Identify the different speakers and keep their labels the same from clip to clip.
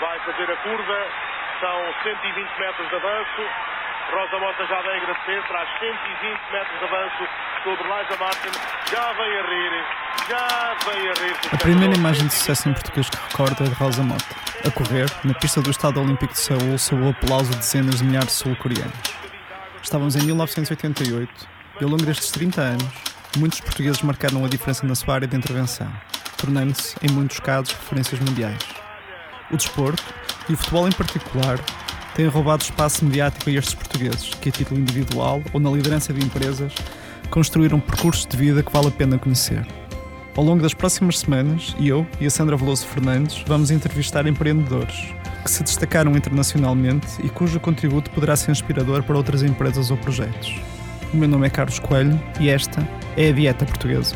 Speaker 1: vai fazer a curva, são 120 metros de avanço. Rosa Mota já vem agradecer, traz 120 metros de avanço sobre Liza Martin, já vem a rir, já vem a rir.
Speaker 2: A primeira imagem de sucesso em português que recordo é de Rosa Mota, a correr, na pista do Estado Olímpico de Seul, sob o aplauso de dezenas de milhares de sul-coreanos. Estávamos em 1988 e ao longo destes 30 anos, muitos portugueses marcaram a diferença na sua área de intervenção, tornando-se, em muitos casos, referências mundiais. O desporto, e o futebol em particular, têm roubado espaço mediático a estes portugueses, que a título individual ou na liderança de empresas, construíram percursos de vida que vale a pena conhecer. Ao longo das próximas semanas, eu e a Sandra Veloso Fernandes vamos entrevistar empreendedores que se destacaram internacionalmente e cujo contributo poderá ser inspirador para outras empresas ou projetos. O meu nome é Carlos Coelho e esta é a Dieta Portuguesa.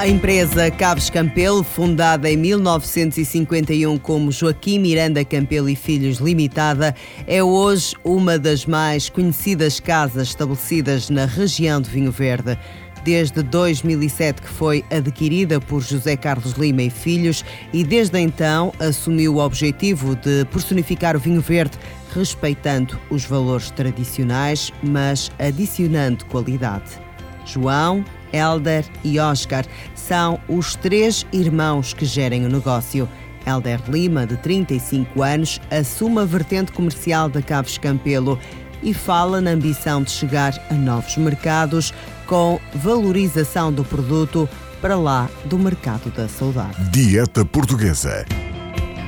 Speaker 3: A empresa Caves Campelo, fundada em 1951 como Joaquim Miranda Campelo e Filhos Limitada, é hoje uma das mais conhecidas casas estabelecidas na região de Vinho Verde. Desde 2007 que foi adquirida por José Carlos Lima e Filhos e desde então assumiu o objetivo de personificar o vinho verde respeitando os valores tradicionais, mas adicionando qualidade. João, Elder e Oscar são os três irmãos que gerem o negócio. Elder Lima, de 35 anos, assume a vertente comercial da Caves Campelo e fala na ambição de chegar a novos mercados com valorização do produto para lá do mercado da saudade.
Speaker 4: Dieta Portuguesa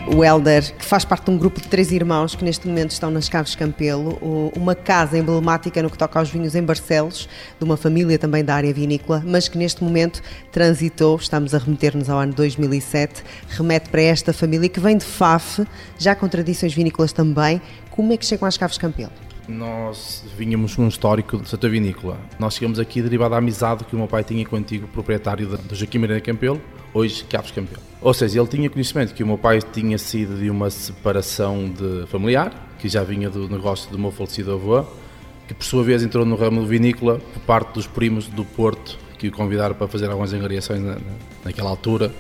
Speaker 3: o Helder, que faz parte de um grupo de três irmãos que neste momento estão nas Caves Campelo, uma casa emblemática no que toca aos vinhos em Barcelos, de uma família também da área vinícola, mas que neste momento transitou, estamos a remeter-nos ao ano 2007, remete para esta família que vem de Faf, já com tradições vinícolas também. Como é que chegam às Caves Campelo?
Speaker 5: Nós vínhamos um histórico de Santa Vinícola. Nós chegamos aqui derivado da amizade que o meu pai tinha com o antigo proprietário do Joaquim Miranda Campelo, hoje Caves Campelo. Ou seja, ele tinha conhecimento que o meu pai tinha sido de uma separação de familiar, que já vinha do negócio do meu falecido avô, que por sua vez entrou no ramo vinícola por parte dos primos do Porto, que o convidaram para fazer algumas angariações na, naquela altura.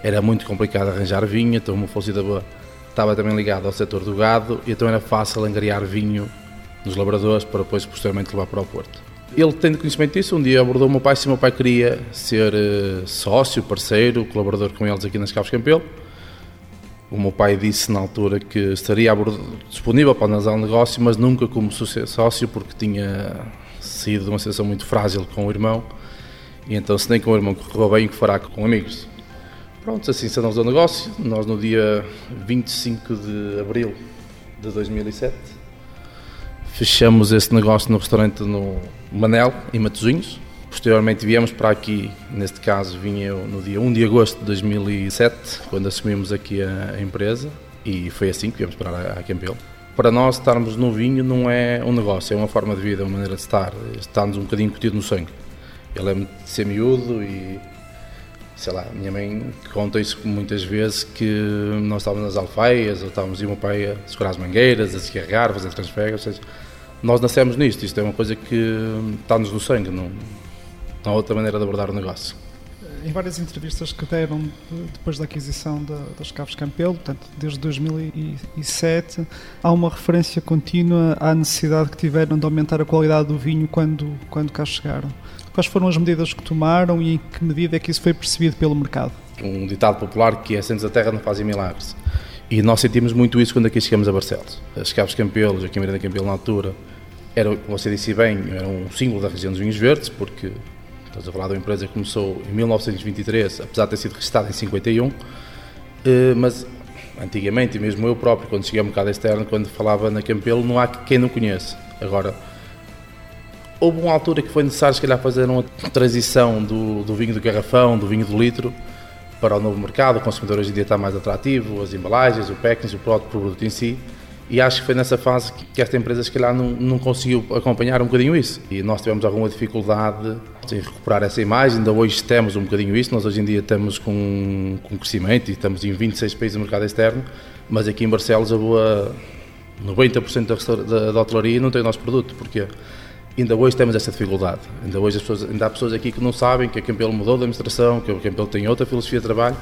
Speaker 5: Era muito complicado arranjar vinho, então o meu falecido avô estava também ligado ao setor do gado, e então era fácil angariar vinho nos labradores para depois posteriormente levar para o Porto. Ele tendo conhecimento disso, um dia abordou o meu pai se o meu pai queria ser uh, sócio, parceiro, colaborador com eles aqui nas Caves Campelo. O meu pai disse na altura que estaria disponível para analisar o negócio, mas nunca como sócio, porque tinha sido uma situação muito frágil com o irmão. E então, se nem com o irmão correu bem, o que fará com amigos? Pronto, assim se analisou o negócio. Nós, no dia 25 de abril de 2007, Fechamos esse negócio no restaurante no Manel, em Matosinhos. Posteriormente viemos para aqui, neste caso vim eu no dia 1 de agosto de 2007, quando assumimos aqui a, empresa e foi assim que viemos para a, Campelo. Para nós estarmos no vinho não é um negócio, é uma forma de vida, é uma maneira de estar, está-nos um bocadinho curtido no sangue. Eu lembro de ser miúdo e sei lá, minha mãe conta isso muitas vezes que nós estávamos nas alfaias, ou estávamos e o meu pai a segurar as mangueiras, a se carregar, fazer transferes, ou seja, nós nascemos nisto, isto é uma coisa que está-nos no sangue, não, não há outra maneira de abordar o negócio.
Speaker 2: Em várias entrevistas que deram depois da aquisição da, das Caves Campelo, portanto, desde 2007, há uma referência contínua à necessidade que tiveram de aumentar a qualidade do vinho quando, quando cá chegaram. Quais foram as medidas que tomaram e em que medida é que isso foi percebido pelo mercado?
Speaker 5: Um ditado popular que é Centros da Terra não fazem milagres. E nós sentimos muito isso quando aqui chegamos a Barcelos. As Caves Campelos, aqui em Miranda Campelo na altura, era, como você disse bem, era um símbolo da região dos vinhos verdes, porque estamos a falar de uma empresa que começou em 1923, apesar de ter sido registrada em 51, eh, mas antigamente, mesmo eu próprio, quando cheguei ao mercado externo, quando falava na Campelo, não há quem não conheça. Agora, houve uma altura que foi necessário, se calhar, fazer uma transição do, do vinho do garrafão, do vinho do litro, para o novo mercado. O consumidor hoje em dia está mais atrativo, as embalagens, o packaging, o próprio produto em si. E acho que foi nessa fase que esta empresa, se calhar, não, não conseguiu acompanhar um bocadinho isso. E nós tivemos alguma dificuldade em recuperar essa imagem. Ainda hoje temos um bocadinho isso. Nós hoje em dia estamos com, com crescimento e estamos em 26 países no mercado externo. Mas aqui em Barcelos, a boa 90% da, da, da hotelaria não tem o nosso produto. Porquê? Ainda hoje temos essa dificuldade. Ainda hoje pessoas, ainda há pessoas aqui que não sabem que a Campelo mudou de administração, que a Campelo tem outra filosofia de trabalho,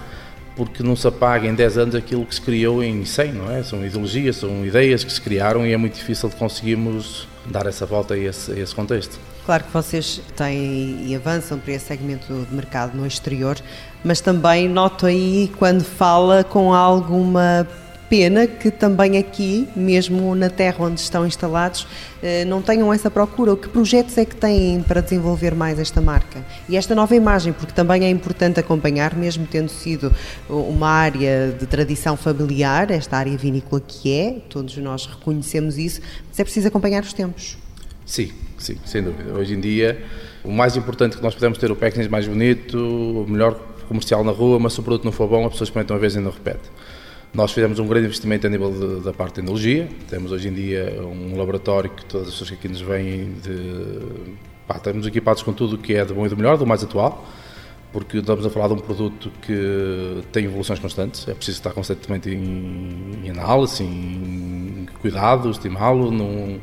Speaker 5: porque não se apaga em 10 anos aquilo que se criou em 100, não é? São ideologias, são ideias que se criaram e é muito difícil de conseguirmos dar essa volta a esse, a esse contexto.
Speaker 3: Claro que vocês têm e avançam para esse segmento de mercado no exterior, mas também noto aí quando fala com alguma pena que também aqui, mesmo na terra onde estão instalados, eh, não tenham essa procura. Que projetos é que têm para desenvolver mais esta marca? E esta nova imagem, porque também é importante acompanhar, mesmo tendo sido uma área de tradição familiar, esta área vinícola que é, todos nós reconhecemos isso, mas é preciso acompanhar os tempos.
Speaker 5: Sim, sim, sem dúvida. Hoje em dia, o mais importante que nós podemos ter o packaging mais bonito, o melhor comercial na rua, mas se o produto não for bom, as pessoas experimentam uma vez e não repete. Nós fizemos um grande investimento a nível de, da parte de tecnologia. Temos hoje em dia um laboratório que todas as pessoas que aqui nos vêm de. Pá, estamos equipados com tudo o que é de bom e do melhor, do mais atual, porque estamos a falar de um produto que tem evoluções constantes. É preciso estar constantemente em, em análise, em cuidado, estimá-lo. Não,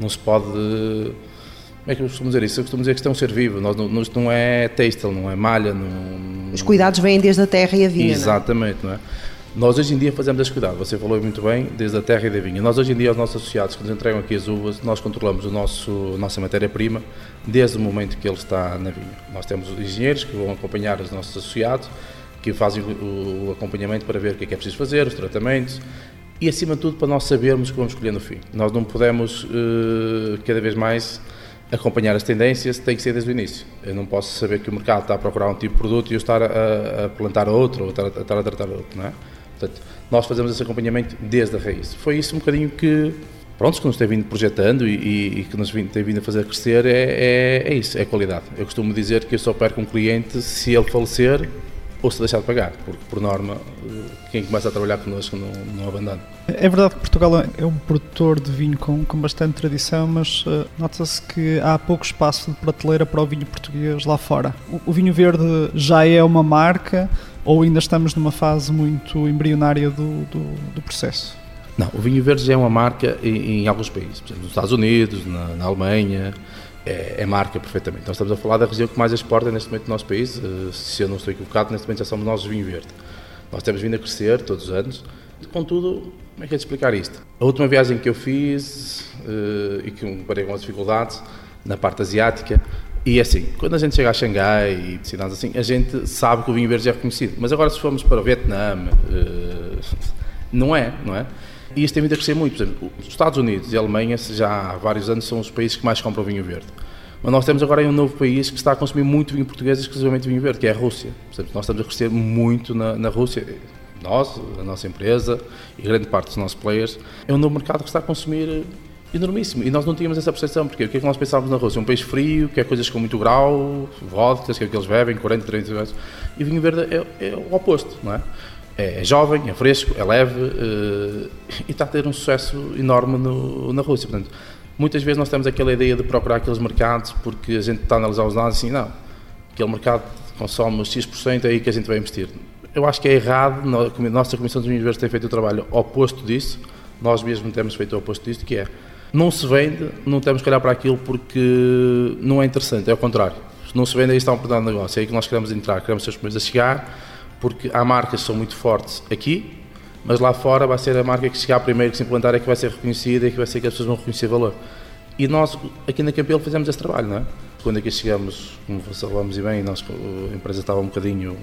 Speaker 5: não se pode. Como é que eu costumo dizer isso? Eu costumo dizer que isto é um ser vivo. Nós, não, não é têxtil, não é malha. Não...
Speaker 3: Os cuidados vêm desde a terra e a vinha.
Speaker 5: Exatamente, não é? Não é? Nós hoje em dia fazemos esse cuidado, você falou muito bem, desde a terra e da vinha. Nós hoje em dia, os nossos associados que nos entregam aqui as uvas, nós controlamos o nosso, a nossa matéria-prima desde o momento que ele está na vinha. Nós temos engenheiros que vão acompanhar os nossos associados, que fazem o, acompanhamento para ver o que é que é preciso fazer, os tratamentos, e acima de tudo para nós sabermos o que vamos escolher no fim. Nós não podemos uh, cada vez mais acompanhar as tendências, tem que ser desde o início. Eu não posso saber que o mercado está a procurar um tipo de produto e eu estar a, a plantar outro ou a, estar a tratar outro, não é? Portanto, nós fazemos esse acompanhamento desde a raiz. Foi isso um bocadinho que, pronto, que nos tem vindo projetando e, e, que nos tem vindo a fazer crescer, é, é, é, isso, é qualidade. Eu costumo dizer que eu só perco um cliente se ele falecer ou se deixar de pagar, porque por norma quem começa a trabalhar connosco não, não abandona.
Speaker 2: É verdade que Portugal é um produtor de vinho com, com bastante tradição, mas uh, nota-se que há pouco espaço de prateleira para o vinho português lá fora. O, o vinho verde já é uma marca, ou ainda estamos numa fase muito embrionária do, do, do processo?
Speaker 5: Não, o vinho verde já é uma marca em, em alguns países, por exemplo, nos Estados Unidos, na, na Alemanha, é, é, marca perfeitamente. Nós estamos a falar da região que mais exporta neste momento do nosso país, uh, se eu não estou equivocado, neste momento já somos nós vinho verde. Nós temos vindo a crescer todos os anos, contudo, como é que é de explicar isto? A última viagem que eu fiz uh, e que me parei com as dificuldades, na parte asiática, e é assim, quando a gente chega a Xangai e cidades assim, a gente sabe que o vinho verde é reconhecido. Mas agora se formos para o Vietnã, uh, não é, não é? E isto tem vindo a crescer muito. Por exemplo, os Estados Unidos e a Alemanha já há vários anos são os países que mais compram vinho verde. Mas nós temos agora um novo país que está a consumir muito vinho português, exclusivamente vinho verde, que é a Rússia. Portanto, nós estamos a crescer muito na, na Rússia. Nós, a nossa empresa e grande parte dos nossos players, é um novo mercado que está a consumir enormíssimo. E nós não tínhamos essa percepção, porque o que é que nós pensávamos na Rússia? Um país frio, que é coisas com muito grau, vodkas, que é o que eles bebem, 40, 30 vezes. E vinho verde é, é, o oposto, não é? É, é jovem, é fresco, é leve uh, e está a ter um sucesso enorme no, na Rússia. Portanto, muitas vezes nós temos aquela ideia de procurar aqueles mercados porque a gente está a analisar os dados assim, não, aquele mercado consome X%, é aí que a gente vai investir. Eu acho que é errado, a nossa Comissão dos Verdes tem feito o trabalho oposto disso, nós mesmos temos feito o oposto disso, que é não se vende, não temos que olhar para aquilo porque não é interessante, é o contrário. Se não se vende, aí está um oportunidade de negócio, é aí que nós queremos entrar, queremos ser os primeiros a chegar, porque há marcas que são muito fortes aqui, mas lá fora vai ser a marca que chegar primeiro, que se implantar, é que vai ser reconhecida e que vai ser que as pessoas vão reconhecer valor. E nós, aqui na Campelo, fizemos esse trabalho, não é? Quando aqui chegamos, como falamos e bem, nós, a empresa estava um bocadinho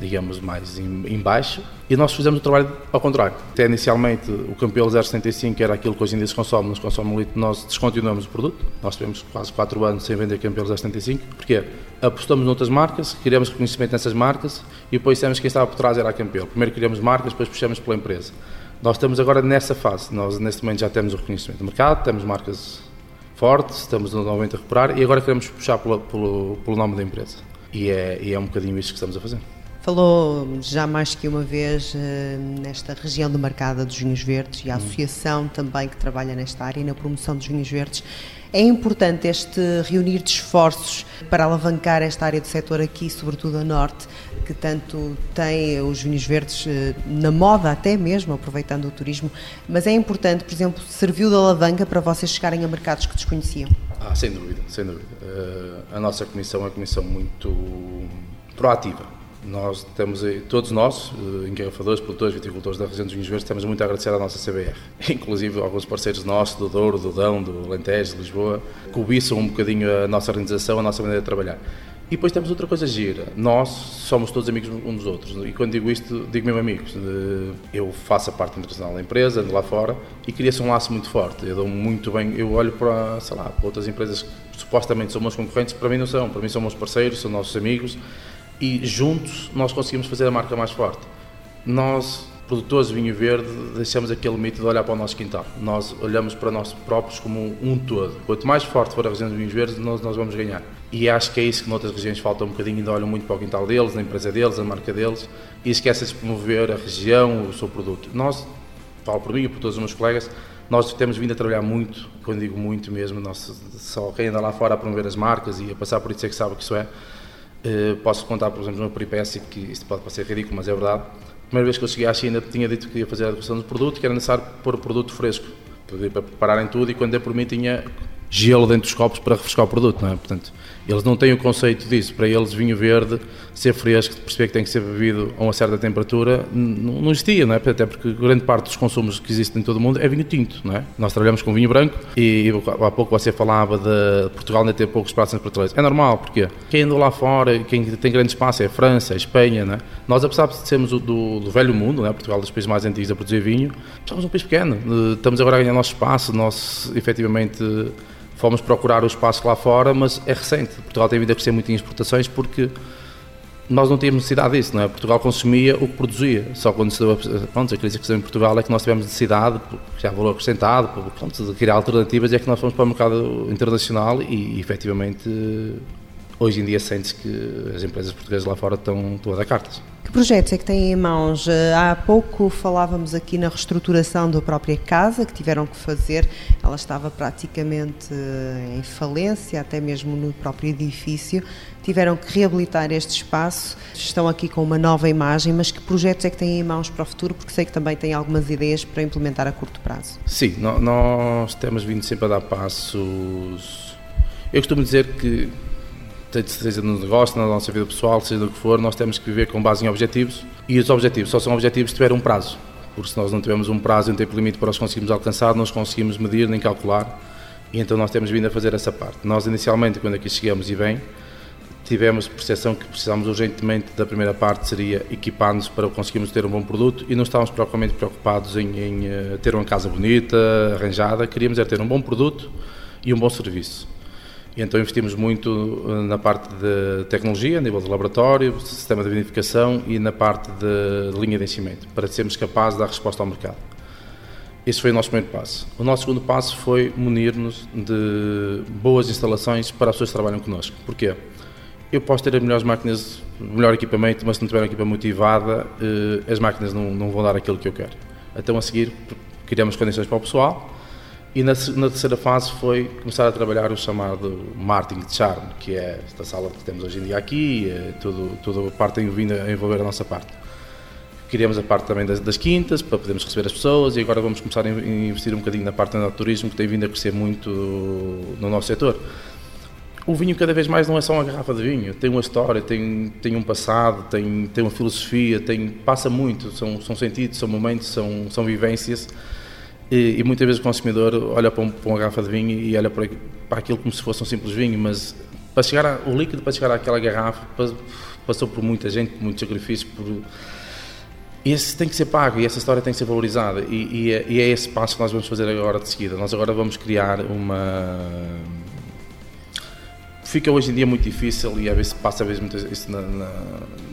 Speaker 5: digamos, mais em, baixo, e nós fizemos o trabalho ao contrário. Até inicialmente o Campelo 075 era aquilo que hoje em dia se consome, nos consome um litro, nós descontinuamos o produto. Nós tivemos quase 4 anos sem vender Campelo 075, porque apostamos noutras marcas, queríamos reconhecimento nessas marcas e depois dissemos que quem estava por trás era a Campelo. Primeiro queríamos marcas, depois puxamos pela empresa. Nós estamos agora nessa fase, nós neste momento já temos o reconhecimento do mercado, temos marcas fortes, estamos novamente a recuperar e agora queremos puxar pelo, pelo, pelo nome da empresa. E é, e é um bocadinho isso que estamos a fazer.
Speaker 3: Falou já mais que uma vez eh, nesta região demarcada dos vinhos verdes e a associação também que trabalha nesta área e na promoção dos vinhos verdes. É importante este reunir de esforços para alavancar esta área do setor aqui, sobretudo a norte, que tanto tem os vinhos verdes eh, na moda até mesmo, aproveitando o turismo, mas é importante, por exemplo, serviu de alavanca para vocês chegarem a mercados que desconheciam?
Speaker 5: Ah, sem dúvida, sem dúvida. Uh, a nossa comissão é uma comissão muito proativa. Nós temos, todos nós, uh, engarrafadores, produtores, viticultores da região dos Vinhos Verdes, temos muito a agradecer à nossa CBR. Inclusive alguns parceiros nossos, do Douro, do Dão, do Alentejo, de Lisboa, cobiçam um bocadinho a nossa organização, a nossa maneira de trabalhar. E depois temos outra coisa gira. Nós somos todos amigos uns dos outros. E quando digo isto, digo mesmo amigos. Eu faço a parte internacional da empresa, ando lá fora e cria-se um laço muito forte. Eu dou muito bem. Eu olho para, sei lá, para outras empresas que supostamente são meus concorrentes, para mim não são. Para mim são meus parceiros, são nossos amigos. E juntos nós conseguimos fazer a marca mais forte. Nós produtores de vinho verde, deixamos aquele mito de olhar para o nosso quintal. Nós olhamos para nós próprios como um todo. Quanto mais forte for a região dos vinhos verdes, nós, nós vamos ganhar. E acho que é isso que noutras regiões falta um bocadinho, ainda olham muito para o quintal deles, na empresa deles, a marca deles, e esquecem de promover a região, o seu produto. Nós, falo por mim e por todos os meus colegas, nós temos vindo a trabalhar muito, quando digo muito mesmo, nós, só quem anda lá fora a promover as marcas e a passar por isso é que sabe que isso é. Uh, posso contar, por exemplo, uma peripécia que isto pode parecer ridículo, mas é verdade. Primeira vez que eu cheguei à China tinha dito que ia fazer a degustação do produto, que era necessário pôr o produto fresco, para prepararem tudo e quando é por mim tinha gelo dentro dos copos para refrescar o produto, não é? Portanto, eles não têm o conceito disso. Para eles, vinho verde, ser fresco, perceber que tem que ser bebido a uma certa temperatura, não, existia, não é? Até porque grande parte dos consumos que existem em todo o mundo é vinho tinto, não é? Nós trabalhamos com vinho branco e, há pouco você falava de Portugal ainda ter poucos nas prateleiras. É normal, porque quem andou lá fora, quem tem grande espaço é a França, a Espanha, não é? Nós, apesar de sermos do, do, velho mundo, não é? Portugal é dos países mais antigos a produzir vinho, somos um país pequeno. Estamos agora a ganhar nosso espaço, nós efetivamente fomos procurar o espaço lá fora, mas é recente. Portugal tem vindo a crescer muito em exportações porque nós não tínhamos necessidade disso, não é? Portugal consumia o que produzia. Só quando se deu a, pronto, a crise que se deu em Portugal é que nós tivemos necessidade, já valor acrescentado, pronto, de criar alternativas é que nós fomos para o mercado internacional e efetivamente, hoje em dia sente-se que as empresas portuguesas lá fora estão, estão a dar cartas.
Speaker 3: Que projetos é que têm em mãos? Eh, há pouco falávamos aqui na reestruturação da própria casa que tiveram que fazer. Ela estava praticamente eh, em falência, até mesmo no próprio edifício. Tiveram que reabilitar este espaço. Estão aqui com uma nova imagem, mas que projetos é que têm em mãos para o futuro? Porque sei que também têm algumas ideias para implementar a curto prazo.
Speaker 5: Sim, nós temos vindo sempre a dar passos. Eu costumo dizer que seja no negócio, na nossa vida pessoal, seja do que for, nós temos que viver com base em objetivos e os objetivos só são objetivos se tiver um prazo. Porque se nós não tivermos um prazo e um tempo limite para os conseguirmos alcançar, não os conseguimos medir nem calcular e então nós temos vindo a fazer essa parte. Nós inicialmente, quando aqui chegamos e bem, tivemos percepção que precisávamos urgentemente da primeira parte seria equipar-nos para conseguirmos ter um bom produto e não estávamos propriamente preocupados em, em uh, ter uma casa bonita, arranjada, queríamos era ter um bom produto e um bom serviço. E então investimos muito eh, na parte de tecnologia, a nível de laboratório, sistema de vinificação e na parte de linha de enchimento, para sermos capazes de dar resposta ao mercado. Esse foi o nosso primeiro passo. O nosso segundo passo foi munir-nos de boas instalações para as pessoas que trabalham connosco. Porquê? Eu posso ter as melhores máquinas, melhor equipamento, mas se não tiver uma equipa motivada, eh, as máquinas não, não vão dar aquilo que eu quero. Então, a seguir, criamos condições para o pessoal, e na, na, terceira fase foi começar a trabalhar o chamado marketing de charme, que é esta sala que temos hoje em dia aqui, é tudo, toda a parte vindo a envolver a nossa parte. Queríamos a parte também das, das, quintas, para podermos receber as pessoas, e agora vamos começar a investir um bocadinho na parte do turismo, que tem vindo a crescer muito no nosso setor. O vinho cada vez mais não é só uma garrafa de vinho, tem uma história, tem, tem um passado, tem, tem uma filosofia, tem, passa muito, são, são sentidos, são momentos, são, são vivências e, e, muitas vezes o consumidor olha para, um, para, uma garrafa de vinho e olha para, para aquilo como se fosse um simples vinho, mas para chegar a, o líquido para chegar àquela garrafa passou por muita gente, por muito sacrifício, por, esse tem que ser pago e essa história tem que ser valorizada e, e, é, e, é, esse passo que nós vamos fazer agora de seguida. Nós agora vamos criar uma... Fica hoje em dia muito difícil e às vezes passa a vezes muito isso na, na,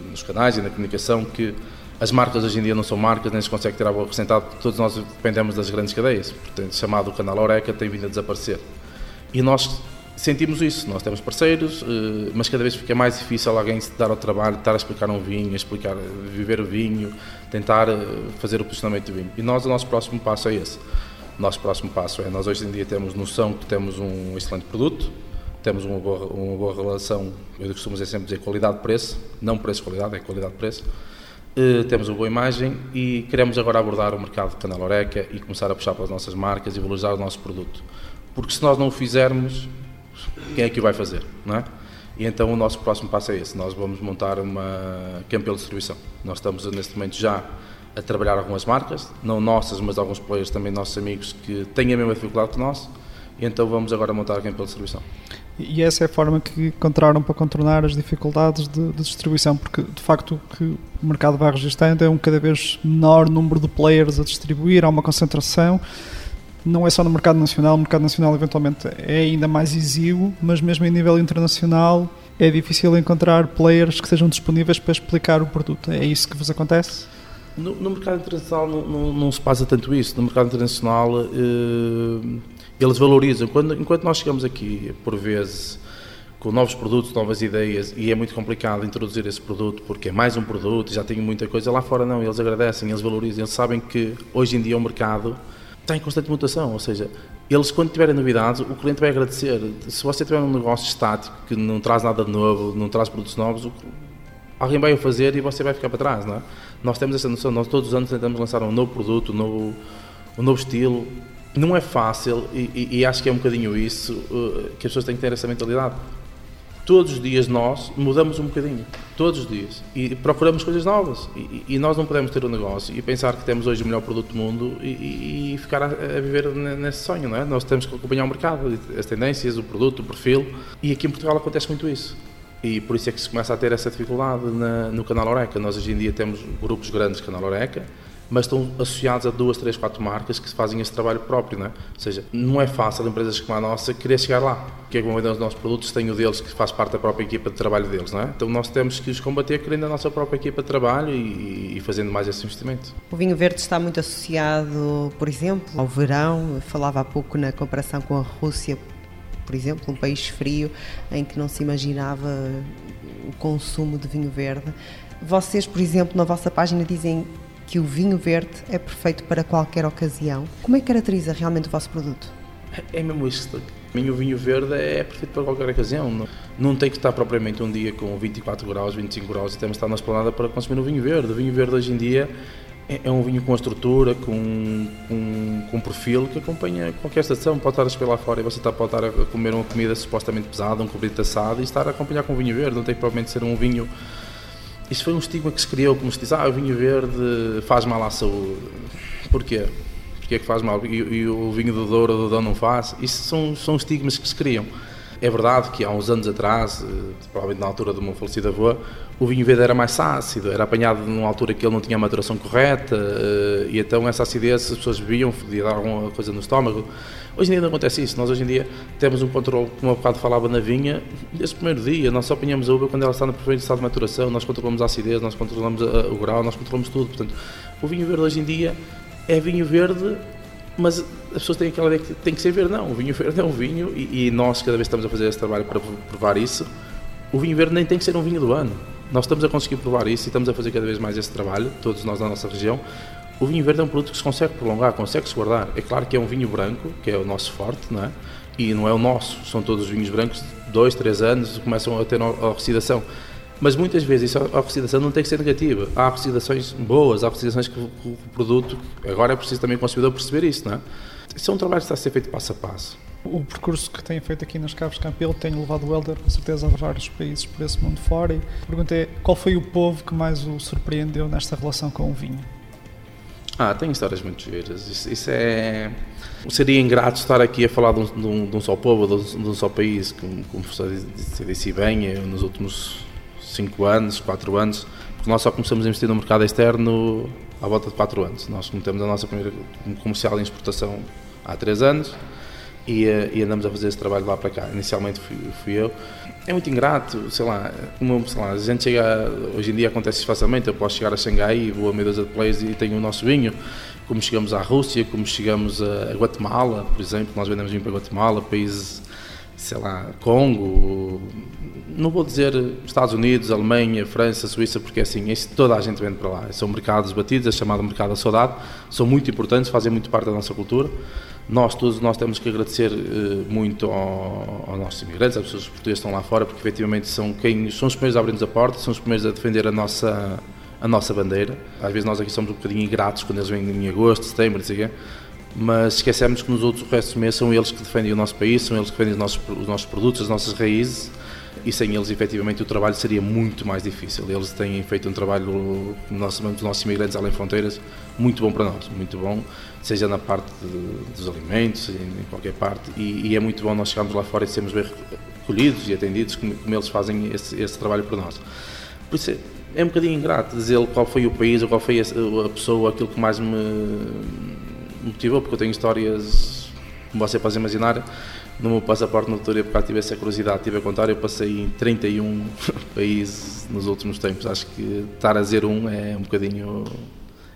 Speaker 5: nos canais e na comunicação que as marcas hoje em dia não são marcas, nem se consegue ter algo acrescentado, todos nós dependemos das grandes cadeias. Portanto, chamado canal Oreca tem vindo a desaparecer. E nós sentimos isso, nós temos parceiros, eh, mas cada vez fica mais difícil alguém se dar ao trabalho, estar a explicar um vinho, explicar, viver o vinho, tentar eh, fazer o posicionamento do vinho. E nós, o nosso próximo passo é esse. O nosso próximo passo é, nós hoje em dia temos noção que temos um excelente produto, temos uma boa, uma boa relação, eu costumo sempre dizer qualidade-preço, não preço-qualidade, é qualidade-preço, Uh, temos uma boa imagem e queremos agora abordar o mercado de canal Oreca e começar a puxar para as nossas marcas e valorizar o nosso produto. Porque se nós não o fizermos, quem é que o vai fazer, não é? E então o nosso próximo passo é esse, nós vamos montar uma Campbell Distribuição. Nós estamos neste momento já a trabalhar algumas marcas, não nossas, mas alguns players também nossos amigos que têm a mesma dificuldade que nós, e então vamos agora montar a Campbell Distribuição.
Speaker 2: E essa é a forma que encontraram para contornar as dificuldades de, de, distribuição, porque de facto o que o mercado vai registrando é um cada vez menor número de players a distribuir, há uma concentração não é só no mercado nacional, o mercado nacional eventualmente é ainda mais exíguo, mas mesmo em nível internacional é difícil encontrar players que sejam disponíveis para explicar o produto. É isso que vos acontece?
Speaker 5: No, no mercado internacional não, não, não, se passa tanto isso. No mercado internacional eh, eles valorizam. Quando, enquanto nós chegamos aqui, por vezes, com novos produtos, novas ideias, e é muito complicado introduzir esse produto porque é mais um produto, já tenho muita coisa, lá fora não, eles agradecem, eles valorizam, eles sabem que hoje em dia o mercado está em constante mutação, ou seja, eles quando tiverem novidades, o cliente vai agradecer. Se você tiver um negócio estático que não traz nada de novo, não traz produtos novos, alguém vai o fazer e você vai ficar para trás, não é? Nós temos essa noção, nós todos os anos tentamos lançar um novo produto, um novo, um novo estilo. Não é fácil e, e, e acho que é um bocadinho isso uh, que as pessoas têm que ter essa mentalidade todos os dias nós mudamos um bocadinho, todos os dias, e procuramos coisas novas. E, e nós não podemos ter um negócio e pensar que temos hoje o melhor produto do mundo e, ficar a, a, viver nesse sonho, não é? Nós temos que acompanhar o mercado, as tendências, o produto, o perfil, e aqui em Portugal acontece muito isso. E por isso é que se começa a ter essa dificuldade na, no canal Oreca. Nós hoje em dia temos grupos grandes de canal Oreca, mas estão associados a duas, três, quatro marcas que fazem esse trabalho próprio, não é? Ou seja, não é fácil empresas como a nossa querer chegar lá, porque é como os nossos produtos têm o deles que faz parte da própria equipa de trabalho deles, não é? Então nós temos que os combater criando a nossa própria equipa de trabalho e, e fazendo mais esse investimento.
Speaker 3: O vinho verde está muito associado, por exemplo, ao verão, falava há pouco na comparação com a Rússia, por exemplo, um país frio em que não se imaginava o consumo de vinho verde. Vocês, por exemplo, na vossa página dizem que o vinho verde é perfeito para qualquer ocasião. Como é que caracteriza realmente o vosso produto?
Speaker 5: É mesmo. Para mim, o vinho verde é perfeito para qualquer ocasião. Não, tem que estar propriamente um dia com 24 graus, 25 graus e temos de estar na esplanada para consumir o vinho verde. O vinho verde hoje em dia é, é um vinho com estrutura, com, com, com um perfil que acompanha qualquer estação. Pode estar a espelhar fora e você está, pode estar a comer uma comida supostamente pesada, um cobrido assado e estar a acompanhar com um vinho verde. Não tem que propriamente ser um vinho isso foi um estigma que se criou, como se diz, ah, o vinho verde faz mal à saúde. Porquê? Porquê é que faz mal? E, e o vinho do Douro do Dão não faz? Isso são, são estigmas que se criam. É verdade que há uns anos atrás, eh, provavelmente na altura do meu falecido avô, o vinho verde era mais ácido, era apanhado numa altura que ele não tinha a maturação correta, eh, e então essa acidez as pessoas bebiam, podia dar alguma coisa no estômago. Hoje em dia não acontece isso, nós hoje em dia temos um controle, como há bocado falava na vinha, desde o primeiro dia, nós só apanhamos a uva quando ela está no perfeito estado de maturação, nós controlamos a acidez, nós controlamos o grau, nós controlamos tudo, portanto, o vinho verde hoje em dia é vinho verde mas as pessoas têm aquela ideia que tem que ser verde. Não, o vinho verde é um vinho e, e, nós cada vez estamos a fazer esse trabalho para provar isso. O vinho verde nem tem que ser um vinho do ano. Nós estamos a conseguir provar isso e estamos a fazer cada vez mais esse trabalho, todos nós na nossa região. O vinho verde é um produto que se consegue prolongar, consegue-se guardar. É claro que é um vinho branco, que é o nosso forte, não é? E não é o nosso, são todos os vinhos brancos, dois, três anos, começam a ter oxidação. Mas muitas vezes a oxidação não tem que ser negativa. Há oxidações boas, há oxidações que o produto. Agora é preciso também o consumidor perceber isso, não é? Isso é um trabalho que está a ser feito passo a passo.
Speaker 2: O percurso que tem feito aqui nas Caves Campelo tem levado o Helder, com certeza, a vários países por esse mundo fora. E a pergunta é: qual foi o povo que mais o surpreendeu nesta relação com o vinho?
Speaker 5: Ah, tem histórias muito giras. Isso, isso, é. Seria ingrato estar aqui a falar de um, de um, de um só povo, de um, de um, só país, como, como você disse bem, nos últimos 5 anos, 4 anos, porque nós só começamos a investir no mercado externo à volta de 4 anos. Nós cometemos a nossa primeira comercial em exportação há 3 anos e, eh, e, andamos a fazer esse trabalho lá para cá. Inicialmente fui, fui eu. É muito ingrato, sei lá, como, sei lá, a gente chega, hoje em dia acontece facilmente, eu posso chegar a Xangai e vou a dúzia de players e tenho o nosso vinho, como chegamos à Rússia, como chegamos a Guatemala, por exemplo, nós vendemos vinho para Guatemala, países sei lá, Congo, não vou dizer Estados Unidos, Alemanha, França, Suíça, porque assim, isso, toda a gente vende para lá. São mercados batidos, é chamado mercado da saudade, são muito importantes, fazem muito parte da nossa cultura. Nós todos nós temos que agradecer uh, muito ao, aos nossos imigrantes, às pessoas portuguesas que estão lá fora, porque efetivamente são quem são os primeiros a abrir-nos a porta, são os primeiros a defender a nossa a nossa bandeira. Às vezes nós aqui somos um bocadinho ingratos quando eles vêm em agosto, setembro, não sei quê mas esquecemos que nos outros restos do mês são eles que defendem o nosso país, são eles que defendem os nossos, os nossos produtos, as nossas raízes e sem eles efetivamente o trabalho seria muito mais difícil. Eles têm feito um trabalho, nós os nossos imigrantes além fronteiras, muito bom para nós, muito bom, seja na parte de, dos alimentos, em qualquer parte, e, e, é muito bom nós chegarmos lá fora e sermos bem recolhidos e atendidos como, como eles fazem esse, esse, trabalho por nós. Por isso é, um bocadinho ingrato dizer qual foi o país ou qual foi a pessoa, aquilo que mais me motivou, porque eu tenho histórias, como você pode imaginar, no meu passaporte na altura, porque tive essa curiosidade, tive a contar, eu passei em 31 países nos últimos tempos. Acho que estar a dizer um é um bocadinho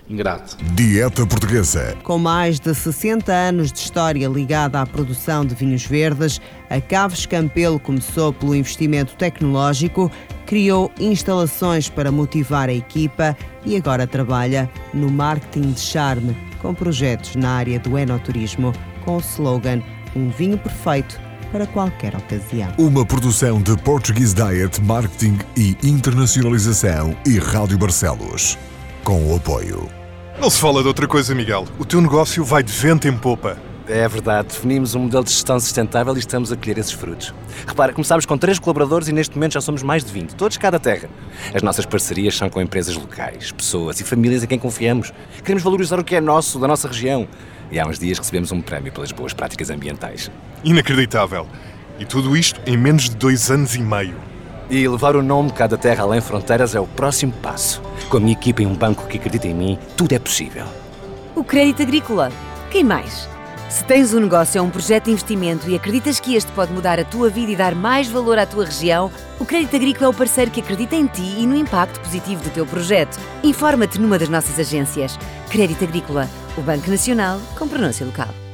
Speaker 5: ingrato.
Speaker 4: Dieta Portuguesa.
Speaker 6: Com mais de 60 anos de história ligada à produção de vinhos verdes, a Caves Campelo começou pelo investimento tecnológico, criou instalações para motivar a equipa e agora trabalha no marketing de charme, com projetos na área do enoturismo, com o slogan um vinho perfeito para qualquer ocasião.
Speaker 4: Uma produção de Portuguese Diet Marketing e Internacionalização e Rádio Barcelos. Com o apoio.
Speaker 7: Não se fala de outra coisa, Miguel. O teu negócio vai de vento em popa.
Speaker 8: É verdade, definimos um modelo de gestão sustentável e estamos a colher esses frutos. Repara, começámos com três colaboradores e neste momento já somos mais de 20, todos cada terra. As nossas parcerias são com empresas locais, pessoas e famílias em quem confiamos. Queremos valorizar o que é nosso, da nossa região. E há uns dias recebemos um prémio pelas boas práticas ambientais.
Speaker 7: Inacreditável! E tudo isto em menos de dois anos e meio.
Speaker 8: E levar o nome Cada Terra Além Fronteiras é o próximo passo. Com a minha equipa e um banco que acredita em mim, tudo é possível.
Speaker 9: O crédito agrícola. Quem mais? Se tens um negócio ou um projeto de investimento e acreditas que este pode mudar a tua vida e dar mais valor à tua região, o Crédito Agrícola é o parceiro que acredita em ti e no impacto positivo do teu projeto. Informa-te numa das nossas agências. Crédito Agrícola, o Banco Nacional com pronúncia local.